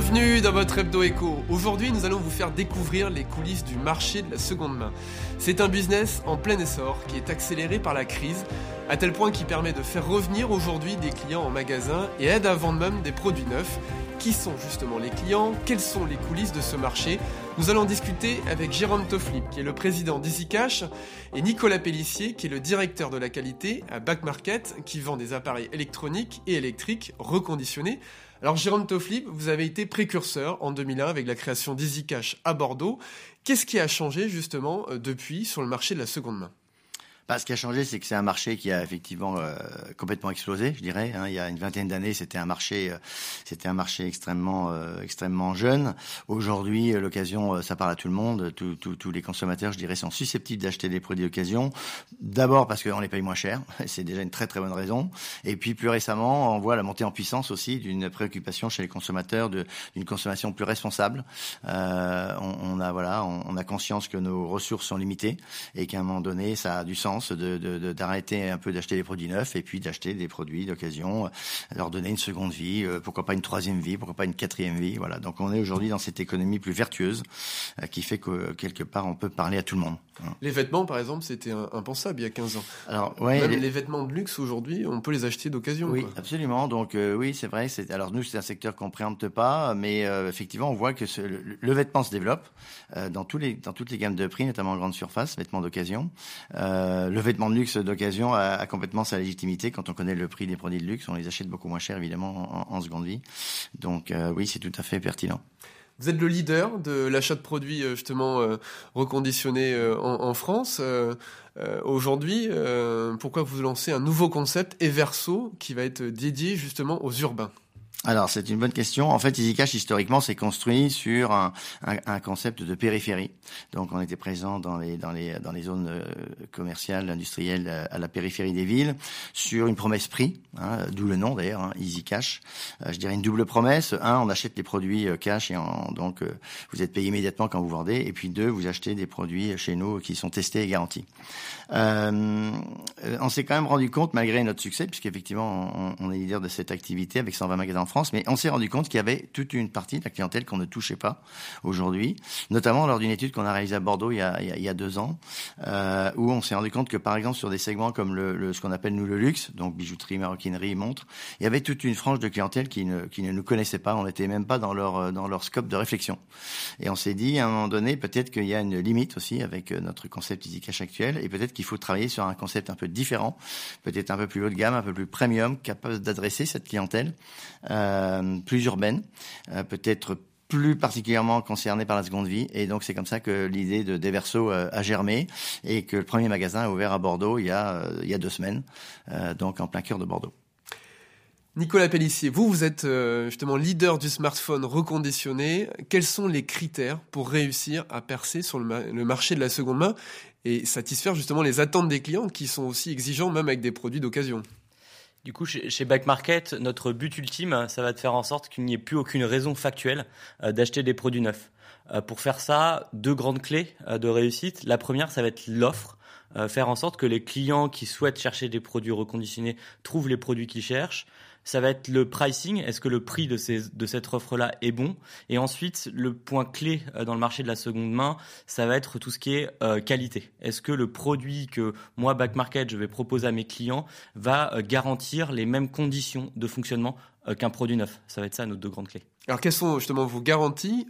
Bienvenue dans votre Hebdo Echo. Aujourd'hui, nous allons vous faire découvrir les coulisses du marché de la seconde main. C'est un business en plein essor qui est accéléré par la crise, à tel point qu'il permet de faire revenir aujourd'hui des clients en magasin et aide à vendre même des produits neufs. Qui sont justement les clients? Quelles sont les coulisses de ce marché? Nous allons discuter avec Jérôme Tofflip, qui est le président d'EasyCash, et Nicolas Pellissier, qui est le directeur de la qualité à Back Market, qui vend des appareils électroniques et électriques reconditionnés. Alors Jérôme Tofflip, vous avez été précurseur en 2001 avec la création d'EasyCash à Bordeaux. Qu'est-ce qui a changé justement euh, depuis sur le marché de la seconde main? Bah, ce qui a changé, c'est que c'est un marché qui a effectivement euh, complètement explosé, je dirais. Hein. Il y a une vingtaine d'années, c'était un marché, euh, c'était un marché extrêmement, euh, extrêmement jeune. Aujourd'hui, l'occasion, ça parle à tout le monde. Tous les consommateurs, je dirais, sont susceptibles d'acheter des produits d'occasion. D'abord parce qu'on les paye moins cher, c'est déjà une très très bonne raison. Et puis plus récemment, on voit la montée en puissance aussi d'une préoccupation chez les consommateurs d'une consommation plus responsable. on, on, a voilà, on a conscience que nos ressources sont limitées et qu'à un moment donné, ça a du sens d'arrêter de, un peu d'acheter des produits neufs et puis d'acheter des produits d'occasion, euh, leur donner une seconde vie, euh, pourquoi pas une troisième vie, pourquoi pas une quatrième vie. Voilà. Donc on est aujourd'hui dans cette économie plus vertueuse euh, qui fait que quelque part on peut parler à tout le monde. Les vêtements, par exemple, c'était impensable il y a 15 ans. Alors, ouais, Même les... vêtements de luxe aujourd'hui, on peut les acheter d'occasion. Oui, absolument. Donc oui, c'est vrai. Alors nous, c'est un secteur qu'on préempte pas, mais effectivement, on voit que le, vêtement se développe dans tous les dans toutes les gammes de prix, notamment en grande surface, vêtements d'occasion le vêtement de luxe d'occasion a, complètement sa légitimité. Quand on connaît le prix des produits de luxe, on les achète beaucoup moins cher, évidemment, en, seconde vie. Donc euh, oui, c'est tout à fait pertinent. Vous êtes le leader de l'achat de produits euh, justement euh, reconditionnés en, France. Aujourd'hui, pourquoi vous lancez un nouveau concept Everso qui va être dédié justement aux urbains? Alors c'est une bonne question. En fait, EasyCash historiquement s'est construit sur un, un, un, concept de périphérie. Donc on était présent dans les dans les dans les zones euh, commerciales, industrielles euh, à la périphérie des villes, sur une promesse prix, hein, d'où le nom d'ailleurs, hein, EasyCash. Euh, je dirais une double promesse. Un, on achète les produits cash et en, donc vous êtes payé immédiatement quand vous vendez. Et puis deux, vous achetez des produits chez nous qui sont testés et garantis. Euh, on s'est quand même rendu compte, malgré notre succès, puisqu'effectivement on, on est leader de cette activité avec 120 magasins France, mais on s'est rendu compte qu'il y avait toute une partie de la clientèle qu'on ne touchait pas aujourd'hui, notamment lors d'une étude qu'on a réalisée à Bordeaux il y a, deux ans, euh, où on s'est rendu compte que par exemple sur des segments comme le, ce qu'on appelle nous le luxe, donc bijouterie, maroquinerie, montres, il y avait toute une frange de clientèle qui ne, qui ne nous connaissait pas, on n'était même pas dans leur, dans leur scope de réflexion. Et on s'est dit à un moment donné, peut-être qu'il y a une limite aussi avec notre concept EasyCash actuel, et peut-être qu'il faut travailler sur un concept un peu différent, peut-être un peu plus haut de gamme, un peu plus premium, capable d'adresser cette clientèle. Euh, euh, plus urbaine, euh, peut-être plus particulièrement concernée par la seconde vie. Et donc, c'est comme ça que l'idée de Deverso euh, a germé et que le premier magasin a ouvert à Bordeaux il y a, il y a deux semaines, donc en plein cœur de Bordeaux. Nicolas Pellissier, vous, vous êtes justement leader du smartphone reconditionné. Quels sont les critères pour réussir à percer sur le, marché de la seconde main et satisfaire justement les attentes des clients qui sont aussi exigeants même avec des produits d'occasion? Du coup, chez, Back Market, notre but ultime, ça va de faire en sorte qu'il n'y ait plus aucune raison factuelle euh, d'acheter des produits neufs. Euh, pour faire ça, deux grandes clés euh, de réussite. La première, ça va être l'offre. faire en sorte que les clients qui souhaitent chercher des produits reconditionnés trouvent les produits qu'ils cherchent ça va être le pricing. Est-ce que le prix de, ces, de cette offre-là est bon? Et ensuite, le point clé euh, dans le marché de la seconde main, ça va être tout ce qui est euh, qualité. Est-ce que le produit que moi, Back Market, je vais proposer à mes clients va euh, garantir les mêmes conditions de fonctionnement qu'un produit neuf? Ça va être ça nos deux grandes clés. Alors, quelles sont justement vos garanties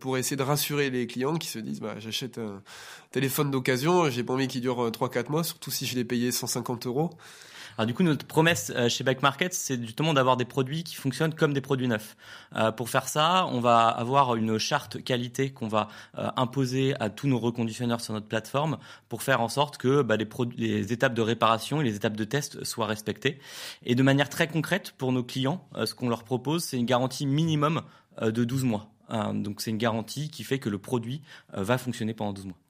pour essayer de rassurer les clients qui se disent bah, j'achète un téléphone d'occasion, j'ai pas envie qu'il dure 3-4 mois, surtout si je l'ai payé 150 euros? Alors du coup, notre promesse euh, chez Back Market, c'est justement d'avoir des produits qui fonctionnent comme des produits neufs. Euh, pour faire ça, on va avoir une charte qualité qu'on va euh, imposer à tous nos reconditionneurs sur notre plateforme pour faire en sorte que bah, les, les, étapes de réparation et les étapes de test soient respectées. Et de manière très concrète, pour nos clients, ce qu'on leur propose, c'est une garantie minimum de 12 mois. donc c'est une garantie qui fait que le produit va fonctionner pendant 12 mois.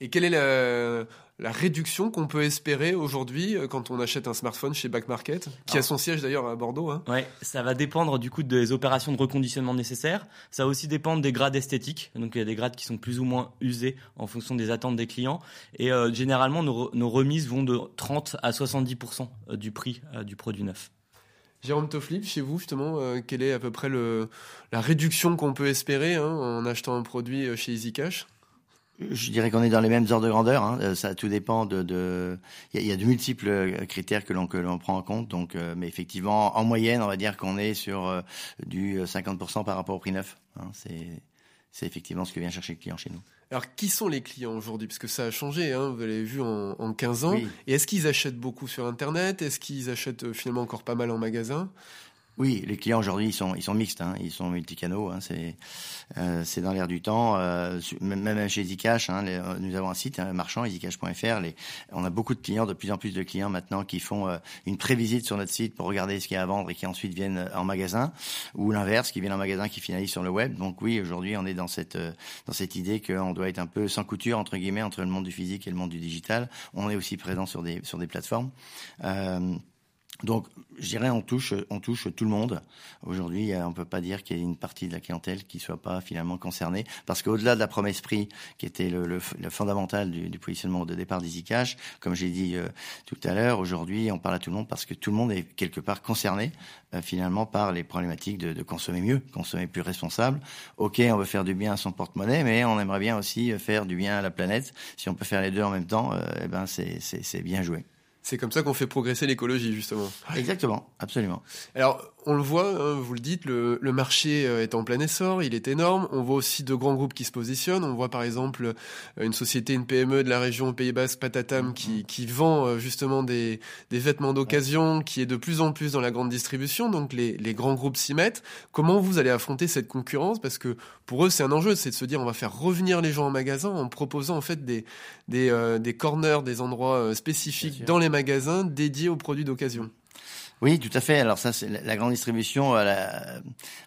Et quelle est la, la réduction qu'on peut espérer aujourd'hui euh, quand on achète un smartphone chez Back Market, qui a son siège d'ailleurs à Bordeaux hein? Ouais, ça va dépendre du coup des opérations de reconditionnement nécessaires. Ça va aussi dépendre des grades esthétiques. Donc il y a des grades qui sont plus ou moins usés en fonction des attentes des clients. Et euh, généralement, nos, nos, remises vont de 30 à 70% euh, du prix du produit neuf. Jérôme Toflip, chez vous justement, quelle est à peu près le, la réduction qu'on peut espérer hein, en achetant un produit chez EasyCash? Je dirais qu'on est dans les mêmes ordres de grandeur. Hein. Euh, ça tout dépend de. de... Il, y a, il, y a, de multiples euh, critères que l'on que l'on prend en compte. Donc, euh, mais effectivement, en moyenne, on va dire qu'on est sur du 50% par rapport au prix neuf. Hein. C'est c'est effectivement ce que vient chercher le client chez nous. Alors, qui sont les clients aujourd'hui? Parce que ça a changé, hein, vous l'avez vu en, en 15 ans. Et est-ce qu'ils achètent beaucoup sur Internet? Est-ce qu'ils achètent finalement encore pas mal en magasin? Oui, les clients aujourd'hui ils sont ils sont mixtes, hein, ils sont multicanaux, hein, c'est euh, dans l'air du temps. Euh, même chez EasyCash, hein, euh, nous avons un site un marchand. Les, on a beaucoup de clients, de plus en plus de clients maintenant qui font euh, une prévisite sur notre site pour regarder ce qu'il y a à vendre et qui ensuite viennent en magasin, ou l'inverse, qui viennent en magasin qui finalisent sur le web. Donc oui, aujourd'hui on est dans cette dans cette idée qu'on doit être un peu sans couture entre guillemets entre le monde du physique et le monde du digital. On est aussi présent sur des sur des plateformes. Donc, je dirais, on touche, on touche tout le monde. Aujourd'hui, on peut pas dire qu'il y ait une partie de la clientèle qui soit pas finalement concernée, parce qu'au-delà de la promesse prix, qui était le, le, le fondamental du, du, positionnement de départ d'EasyCash, comme j'ai dit euh, tout à l'heure, aujourd'hui, on parle à tout le monde parce que tout le monde est quelque part concerné euh, finalement par les problématiques de, de, consommer mieux, consommer plus responsable. Ok, on veut faire du bien à son porte-monnaie, mais on aimerait bien aussi faire du bien à la planète. Si on peut faire les deux en même temps, euh, eh ben c'est bien joué. C'est comme ça qu'on fait progresser l'écologie, justement. Exactement, absolument. Alors, on le voit, hein, vous le dites, le, le, marché euh, est en plein essor, il est énorme. On voit aussi de grands groupes qui se positionnent. On voit par exemple euh, une société, une PME de la région Pays Basque, Patatam, qui, mm-hmm. qui vend euh, justement des, des vêtements d'occasion, qui est de plus en plus dans la grande distribution. Donc les, les grands groupes s'y mettent. Comment vous allez affronter cette concurrence? Parce que pour eux, c'est un enjeu, c'est de se dire on va faire revenir les gens en magasin en proposant en fait des, des, des corners, des endroits spécifiques dans les magasins dédiés aux produits d'occasion. Oui, tout à fait. Alors ça, c'est la grande distribution. Elle a,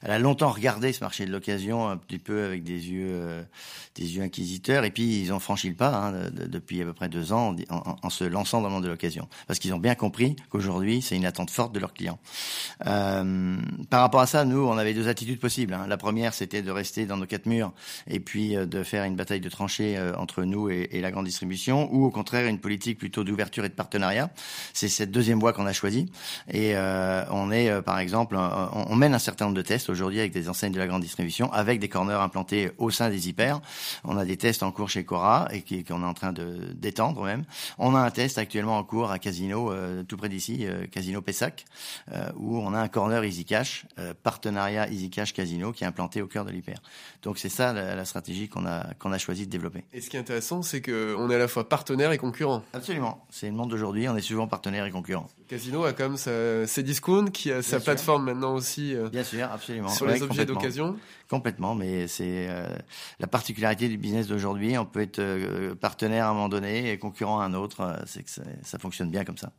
elle a longtemps regardé ce marché de l'occasion un petit peu avec des yeux, euh, des yeux inquisiteurs. Et puis ils ont franchi le pas hein, depuis à peu près deux ans en, se lançant dans le monde de l'occasion, parce qu'ils ont bien compris qu'aujourd'hui c'est une attente forte de leurs clients. Euh, par rapport à ça, nous, on avait deux attitudes possibles. Hein. La première, c'était de rester dans nos quatre murs et puis euh, de faire une bataille de tranchées euh, entre nous et, la grande distribution, ou au contraire une politique plutôt d'ouverture et de partenariat. C'est cette deuxième voie qu'on a choisie. Euh, on est, euh, par exemple, on, mène un certain nombre de tests aujourd'hui avec des enseignes de la grande distribution, avec des corners implantés au sein des hyper. On a des tests en cours chez Cora et qu'on est en train de d'étendre même. On a un test actuellement en cours à Casino, euh, tout près d'ici, Casino Pessac, où on a un corner EasyCash, partenariat EasyCash Casino, qui est implanté au cœur de l'hyper. Donc c'est ça la, la stratégie qu'on a qu'on a choisi de développer. Et ce qui est intéressant, c'est qu'on est à la fois partenaire et concurrent. Absolument. C'est le monde d'aujourd'hui. On est souvent partenaire et concurrent. Casino a comme sa, ses discounts, qui a sa plateforme maintenant aussi. Euh, Bien sûr, absolument. Sur les objets d'occasion. Complètement, mais c'est euh, la particularité du business d'aujourd'hui. On peut être euh, partenaire à un moment donné et concurrent à un autre. c'est que ça fonctionne bien comme ça.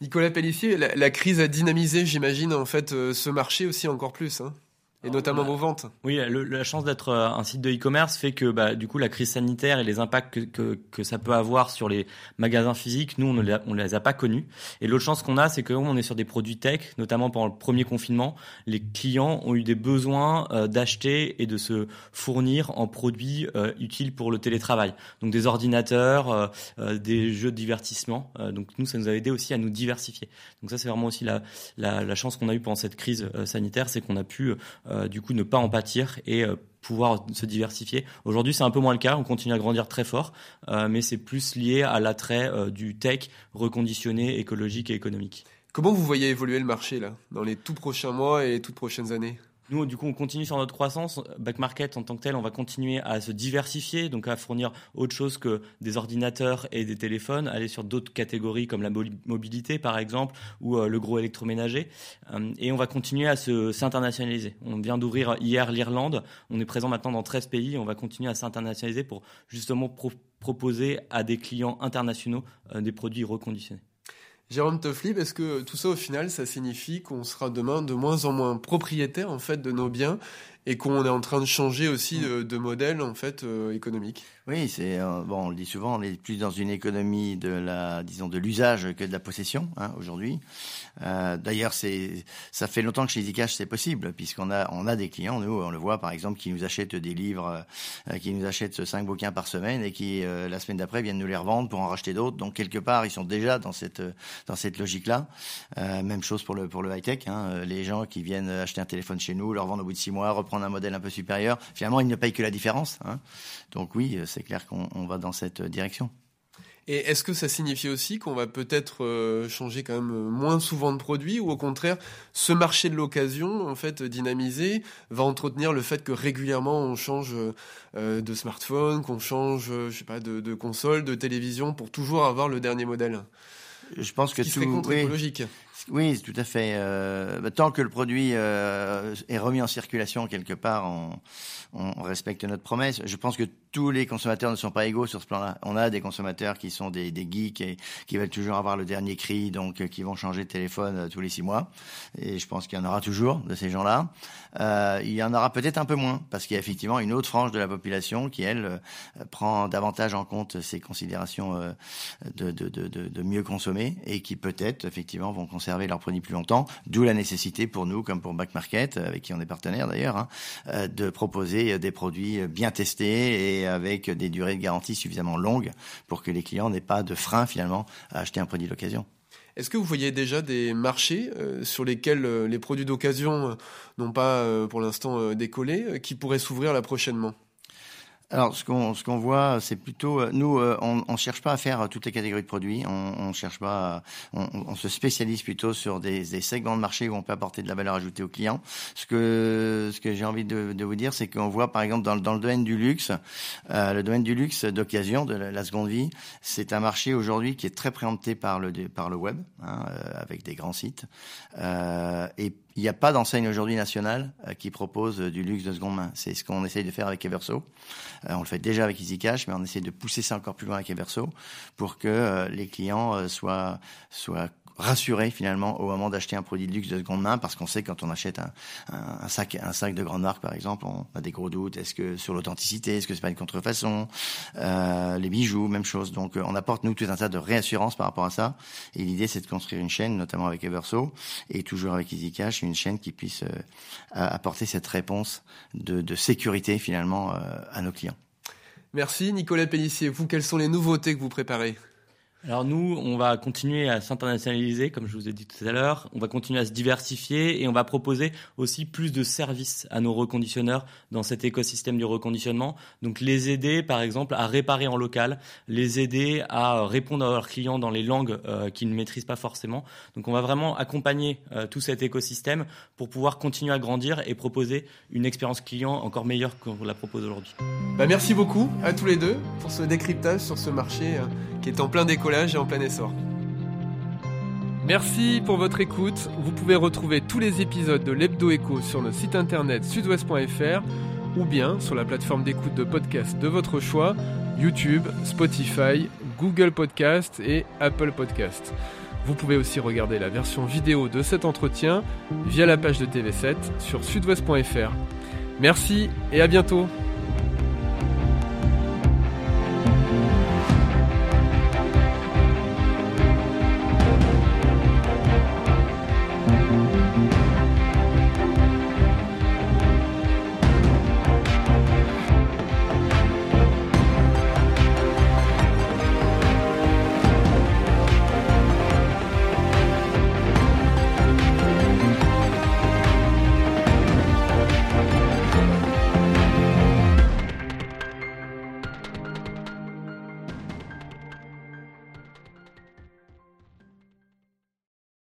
Nicolas Pellissier, la, la crise a dynamisé, j'imagine, en fait, ce marché aussi encore plus. Hein et notamment vos ventes. Oui, la chance d'être euh, un site de e-commerce fait que bah, du coup la crise sanitaire et les impacts que, que, que, ça peut avoir sur les magasins physiques, nous on ne les, on les a pas connus. Et l'autre chance qu'on a, c'est qu'on est sur des produits tech, notamment pendant le premier confinement, les clients ont eu des besoins euh, d'acheter et de se fournir en produits euh, utiles pour le télétravail. Donc des ordinateurs, des jeux de divertissement. donc nous, ça nous a aidé aussi à nous diversifier. Donc ça, c'est vraiment aussi la, la, la chance qu'on a eue pendant cette crise sanitaire, c'est qu'on a pu euh, du coup ne pas en pâtir et euh, pouvoir se diversifier. Aujourd'hui, c'est un peu moins le cas. On continue à grandir très fort, euh, mais c'est plus lié à l'attrait du tech reconditionné, écologique et économique. Comment vous voyez évoluer le marché là, dans les tout prochains mois et les toutes prochaines années? Nous, du coup, on continue sur notre croissance. Back Market, en tant que tel, on va continuer à se diversifier, donc à fournir autre chose que des ordinateurs et des téléphones, aller sur d'autres catégories comme la mobilité, par exemple, ou euh, le gros électroménager. Euh, et on va continuer à se s'internationaliser. On vient d'ouvrir hier l'Irlande. On est présent maintenant dans 13 pays. On va continuer à s'internationaliser pour justement proposer à des clients internationaux euh, des produits reconditionnés. Jérôme Tofflib, est-ce que tout ça au final, ça signifie qu'on sera demain de moins en moins propriétaire en fait de nos biens et qu'on est en train de changer aussi de, de modèle en fait euh, économique. Oui, c'est euh, bon, on le dit souvent, on est plus dans une économie de la, disons, de l'usage que de la possession hein, aujourd'hui. Euh, D'ailleurs, c'est, ça fait longtemps que chez EasyCash c'est possible, puisqu'on a, on a des clients, nous, on le voit par exemple, qui nous achètent des livres, euh, qui nous achètent cinq bouquins par semaine et qui euh, la semaine d'après viennent nous les revendre pour en racheter d'autres. Donc quelque part, ils sont déjà dans cette dans cette logique-là. même chose pour le pour le high tech. Hein, les gens qui viennent acheter un téléphone chez nous, leur vendre au bout de six mois, reprendre un modèle un peu supérieur. Finalement, ils ne payent que la différence. Hein. Donc oui, c'est clair qu'on va dans cette direction. Et est-ce que ça signifie aussi qu'on va peut-être euh, changer quand même moins souvent de produits ou au contraire ce marché de l'occasion en fait dynamisé va entretenir le fait que régulièrement on change euh, de smartphone, qu'on change je sais pas de, de, console, de télévision pour toujours avoir le dernier modèle? Je pense que tout serait contre-écologique. Oui, tout à fait. Euh, bah, tant que le produit euh, est remis en circulation quelque part, on, on, respecte notre promesse. Je pense que tous les consommateurs ne sont pas égaux sur ce plan-là. On a des consommateurs qui sont des, des geeks et qui veulent toujours avoir le dernier cri, donc euh, qui vont changer de téléphone euh, tous les six mois. Et je pense qu'il y en aura toujours de ces gens-là. Euh, il y en aura peut-être un peu moins parce qu'il y a effectivement une autre frange de la population qui, elle, euh, prend davantage en compte ces considérations de, de, de, de, mieux consommer et qui peut-être effectivement vont conserver leurs produits plus longtemps. D'où la nécessité pour nous, comme pour Back Market, avec qui on est partenaire d'ailleurs, hein, de proposer des produits bien testés et avec des durées de garantie suffisamment longues pour que les clients n'aient pas de frein finalement à acheter un produit d'occasion. Est-ce que vous voyez déjà des marchés euh, sur lesquels euh, les produits d'occasion euh, n'ont pas pour l'instant décollé, qui pourraient s'ouvrir là prochainement? Alors, ce qu'on ce qu'on voit, c'est plutôt euh, nous, euh, on, on cherche pas à faire toutes les catégories de produits. On, on cherche pas, on, on, se spécialise plutôt sur des, des, segments de marché où on peut apporter de la valeur ajoutée aux clients. Ce que ce que j'ai envie de, de, vous dire, c'est qu'on voit par exemple dans, dans le domaine du luxe, euh, le domaine du luxe d'occasion, de la, seconde vie, c'est un marché aujourd'hui qui est très préempté par le par le web, hein, euh, avec des grands sites. et il n'y a pas d'enseigne aujourd'hui nationale euh, qui propose euh, du luxe de seconde main. C'est ce qu'on essaye de faire avec Everso. Euh, on le fait déjà avec EasyCash, mais on essaie de pousser ça encore plus loin avec Everso pour que les clients soient, soient rassuré finalement au moment d'acheter un produit de luxe de seconde main parce qu'on sait quand on achète un, un, sac un sac de grande marque par exemple on a des gros doutes. Est-ce que sur l'authenticité est-ce que c'est pas une contrefaçon? Euh, les bijoux même chose. Donc on apporte nous tout un tas de réassurance par rapport à ça. Et l'idée c'est de construire une chaîne notamment avec Everso et toujours avec EasyCash une chaîne qui puisse euh, apporter cette réponse de, de sécurité finalement euh, à nos clients. Merci Nicolas Pellissier. Vous, quelles sont les nouveautés que vous préparez? Alors nous, on va continuer à s'internationaliser, comme je vous ai dit tout à l'heure. On va continuer à se diversifier et on va proposer aussi plus de services à nos reconditionneurs dans cet écosystème du reconditionnement. Donc les aider, par exemple, à réparer en local, les aider à répondre à leurs clients dans les langues euh, qu'ils ne maîtrisent pas forcément. Donc on va vraiment accompagner euh, tout cet écosystème pour pouvoir continuer à grandir et proposer une expérience client encore meilleure qu'on la propose aujourd'hui. Bah merci beaucoup à tous les deux pour ce décryptage sur ce marché. Euh, qui est en plein en plein essor. Merci pour votre écoute. Vous pouvez retrouver tous les épisodes de l'Hebdo Echo sur notre site internet sudouest.fr ou bien sur la plateforme d'écoute de podcast de votre choix, YouTube, Spotify, Google Podcast et Apple Podcast. Vous pouvez aussi regarder la version vidéo de cet entretien via la page de TV7 sur sudouest.fr. Merci et à bientôt